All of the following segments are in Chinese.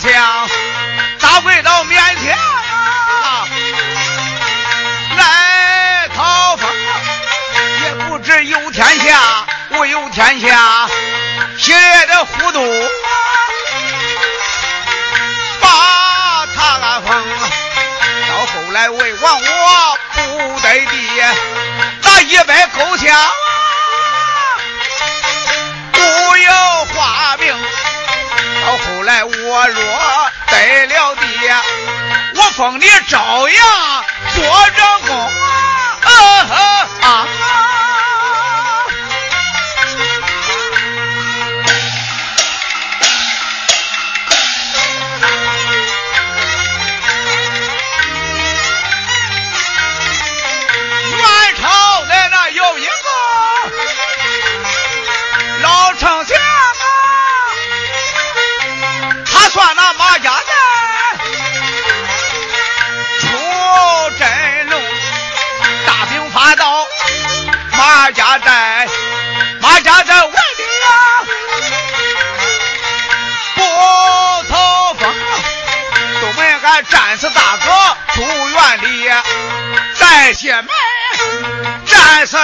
枪，打跪到面前啊，来讨封，也不知有天下，我有天下，血的糊涂，把他封。到后来魏王我不得地，打一百口枪。不要化名，到后来我若。为了爹我封你朝阳做长工。太监们，战事。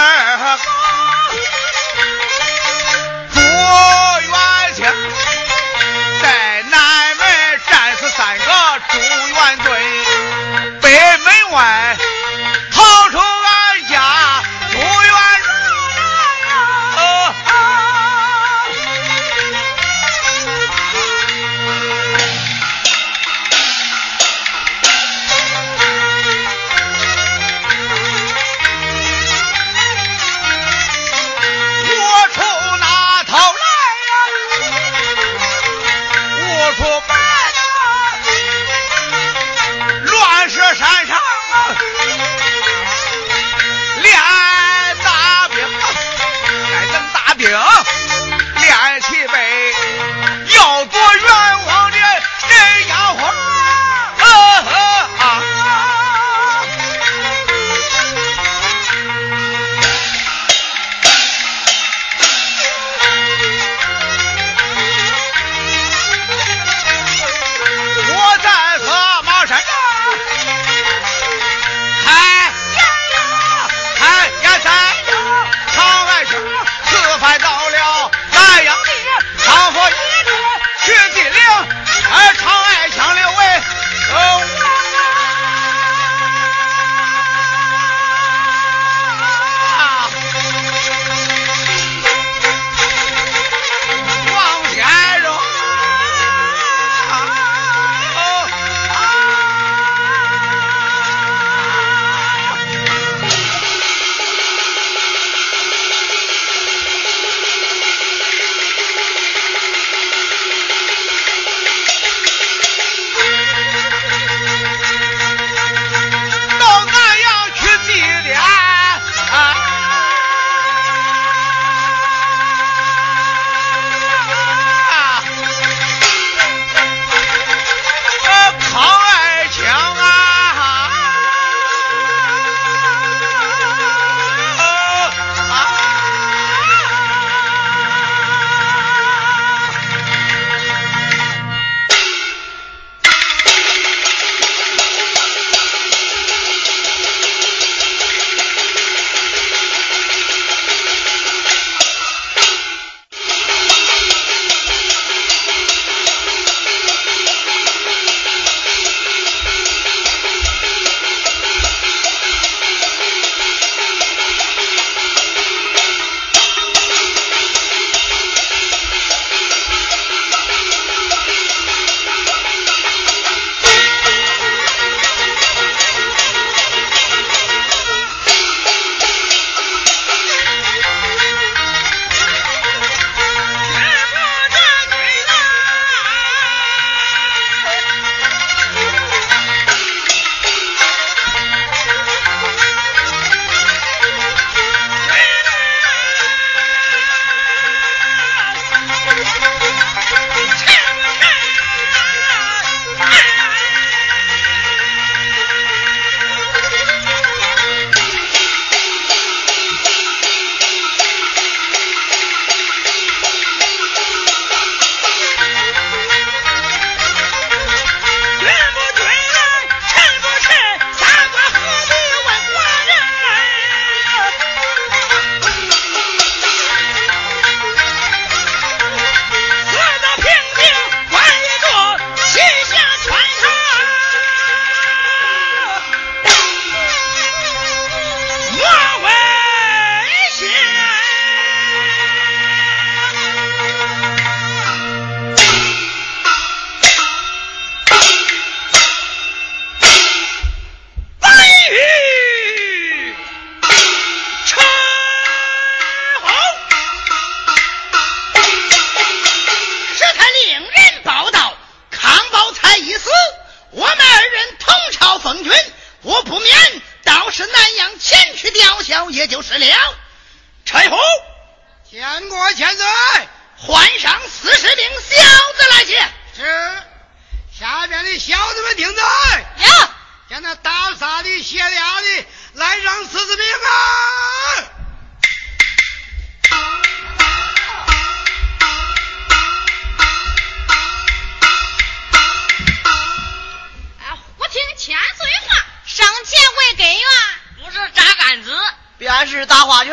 是大花圈。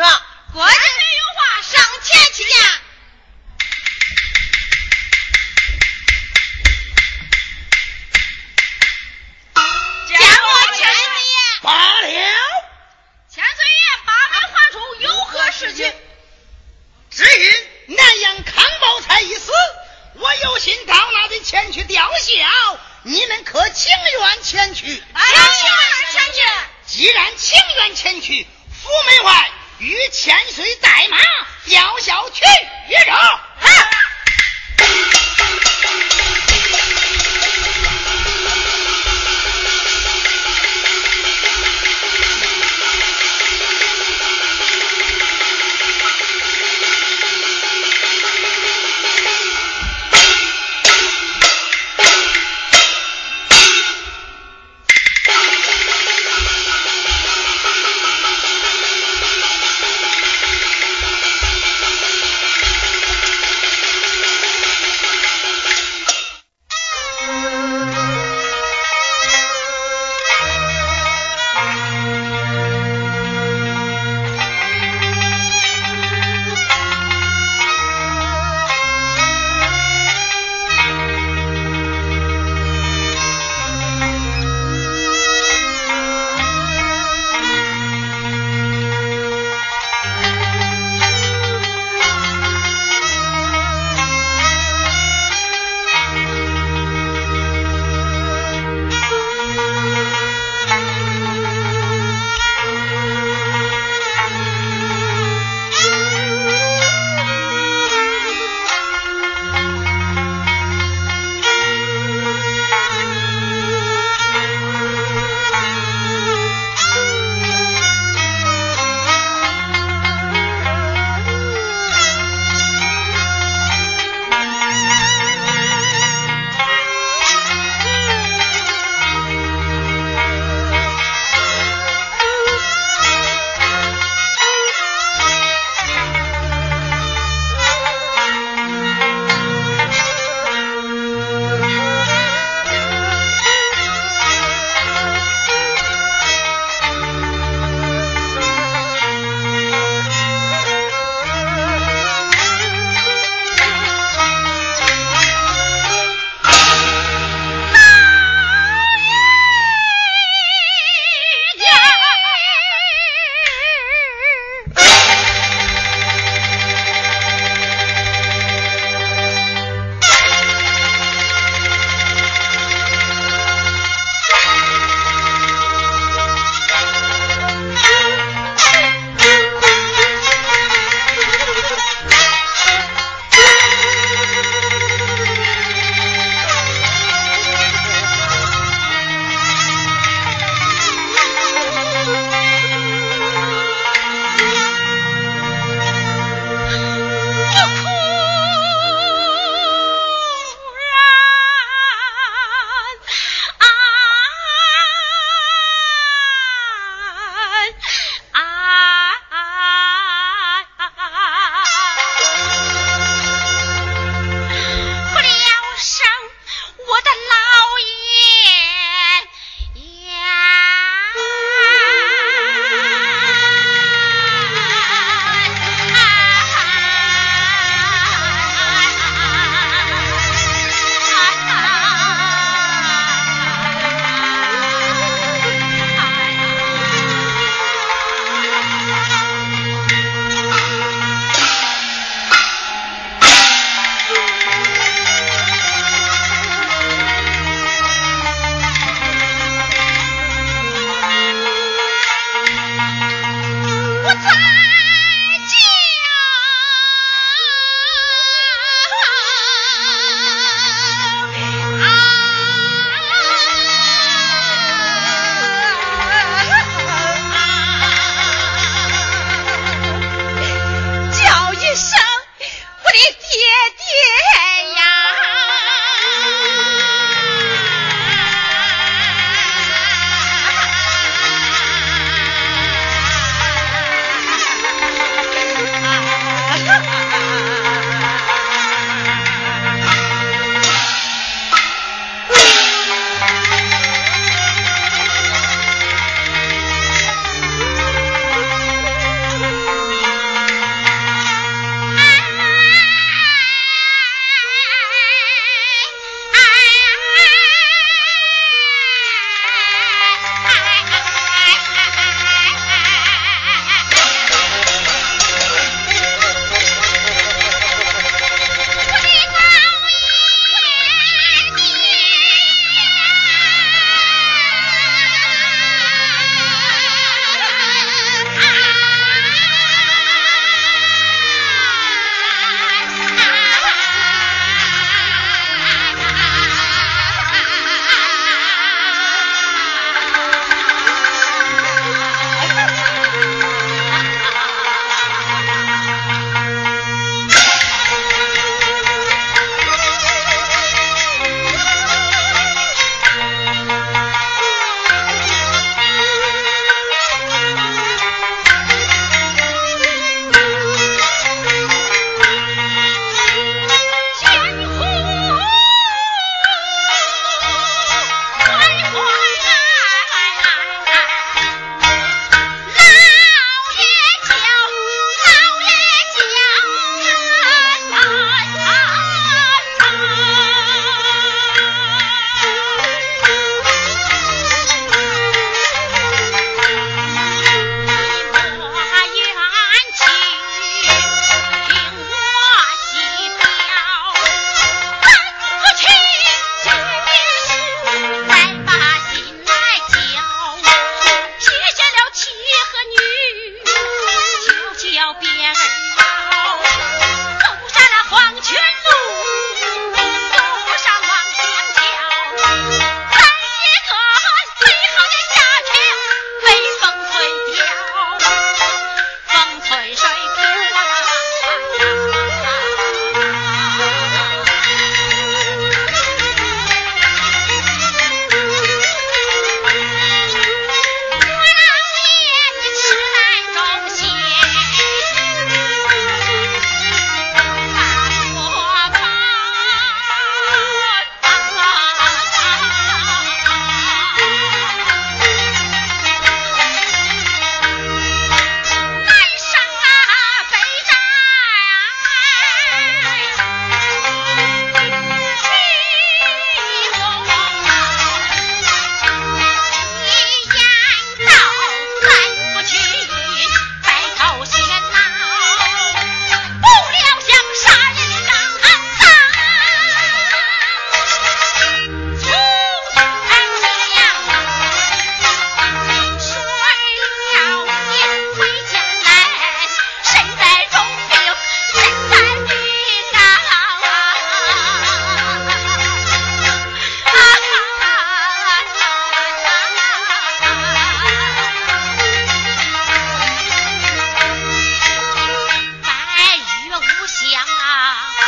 国家谁有话上前去见。见过千岁爷。八了。千岁爷八面环出，有何事情？只因南阳康宝才一死，我有心到那里前去吊孝，你们可情愿前去？情愿前去。既然情愿前去。不想啊。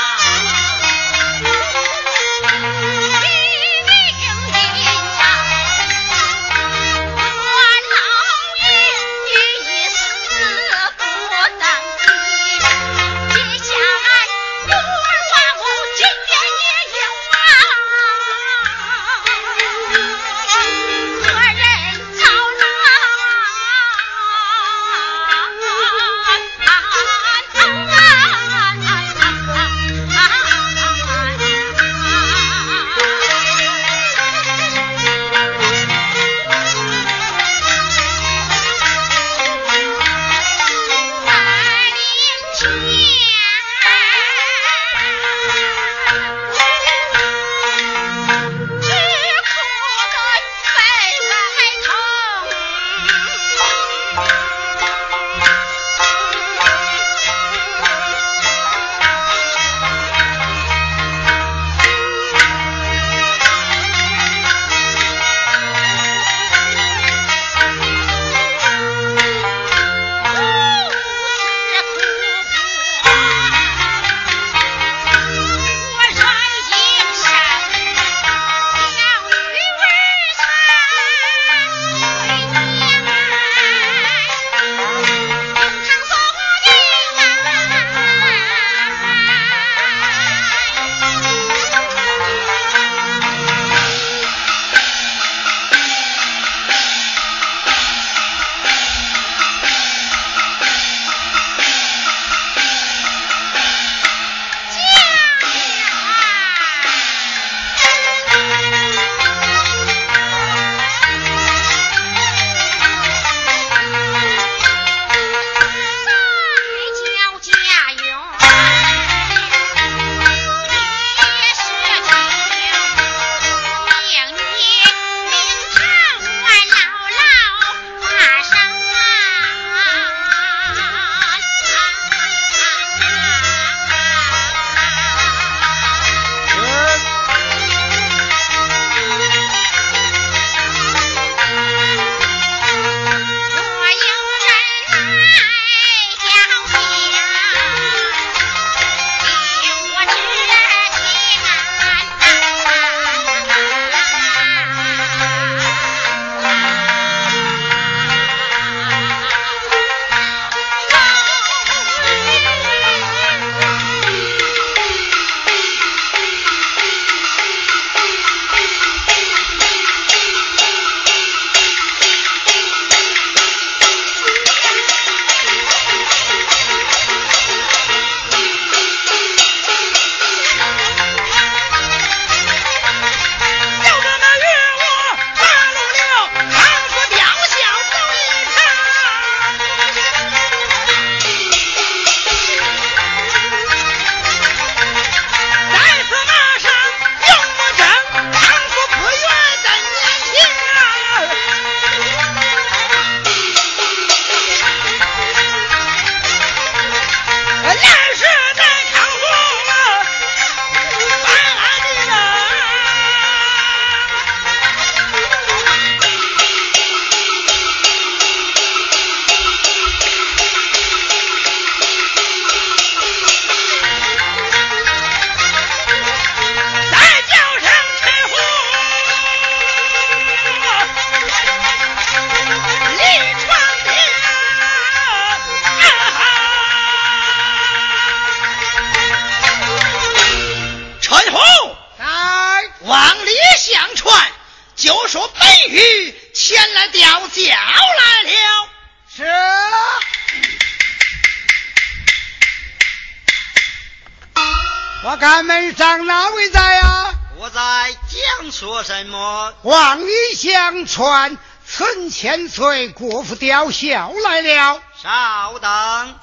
千岁国父吊孝来了。稍等。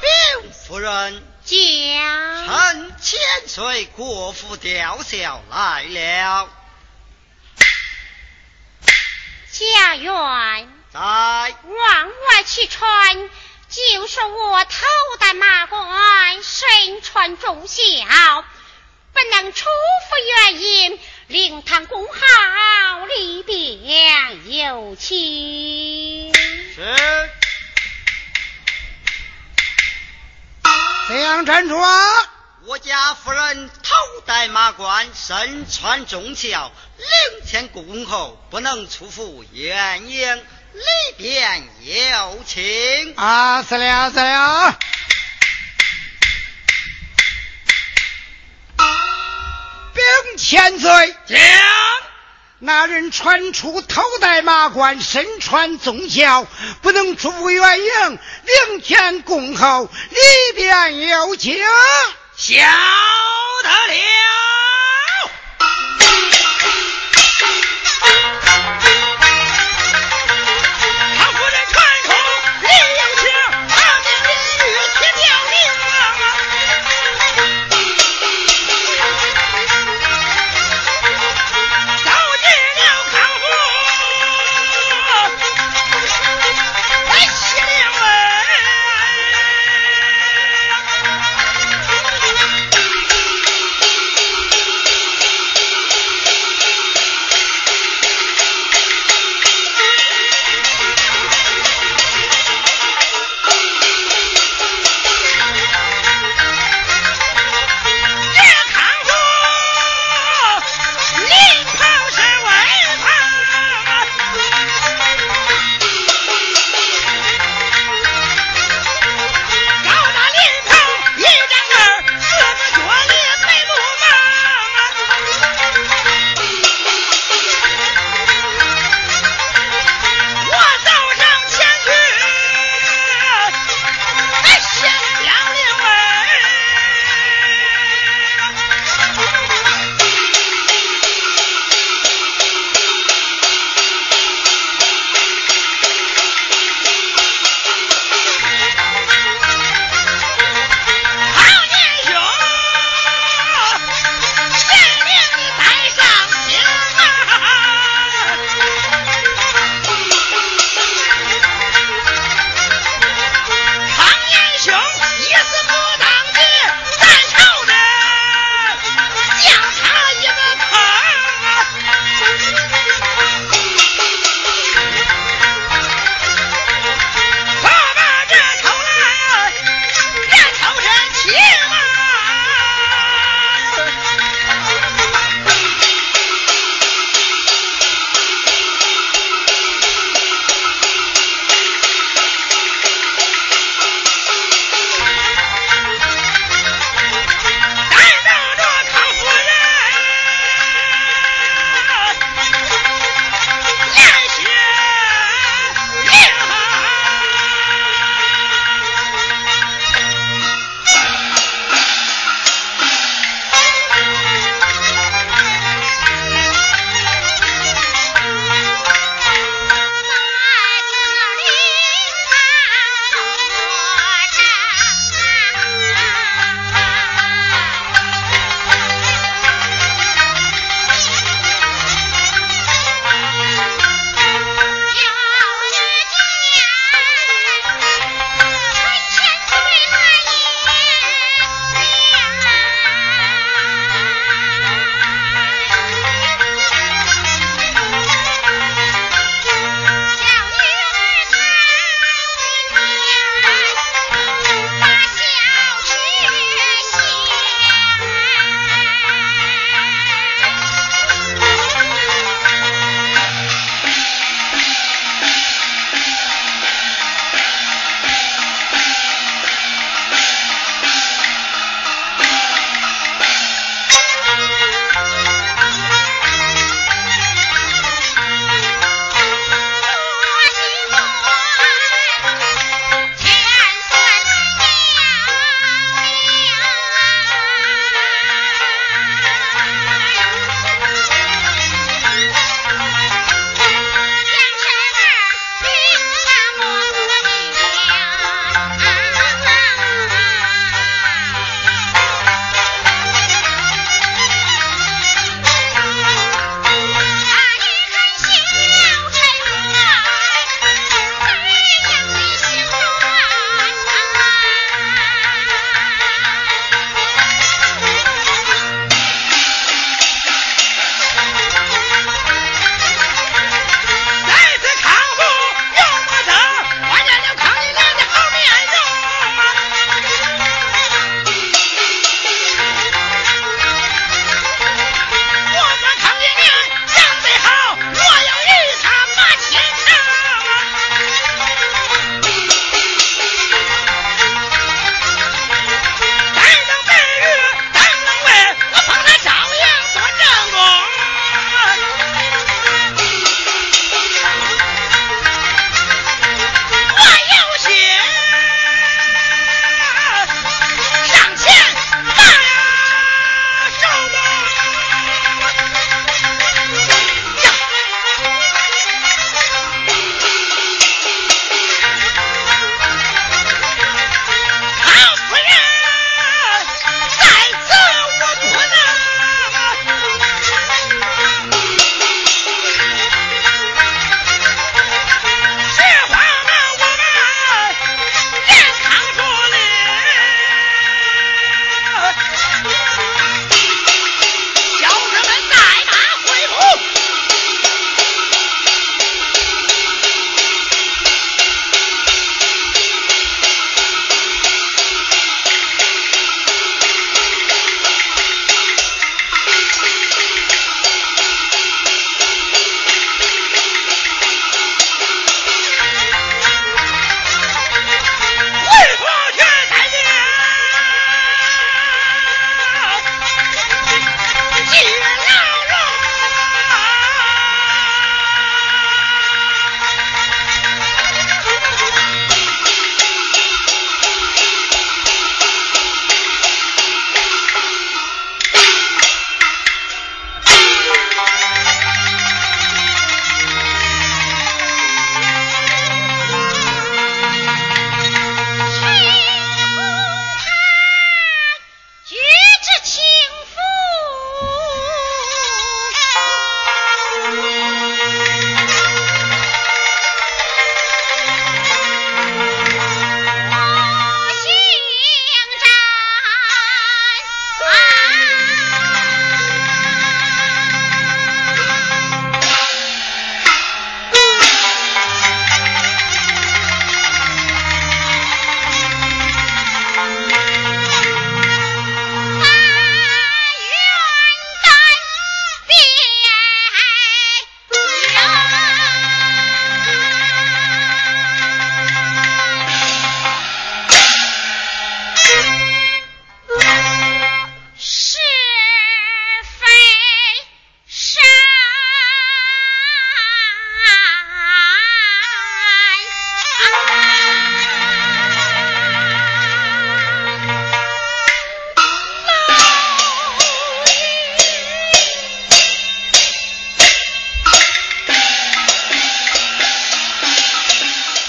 禀夫人，讲臣千岁国父吊孝来了。家园在往外去传，就说我头戴马冠，身穿重孝，不能出府原因，令堂公好里边有情。是这样站住啊！我家夫人头戴马冠，身穿重孝，领前恭候，不能出府原因，里边有请。啊，是了是了。千岁，讲那人传出头戴马冠，身穿宗孝，不能出远营，领前恭候，里边有请。晓得了。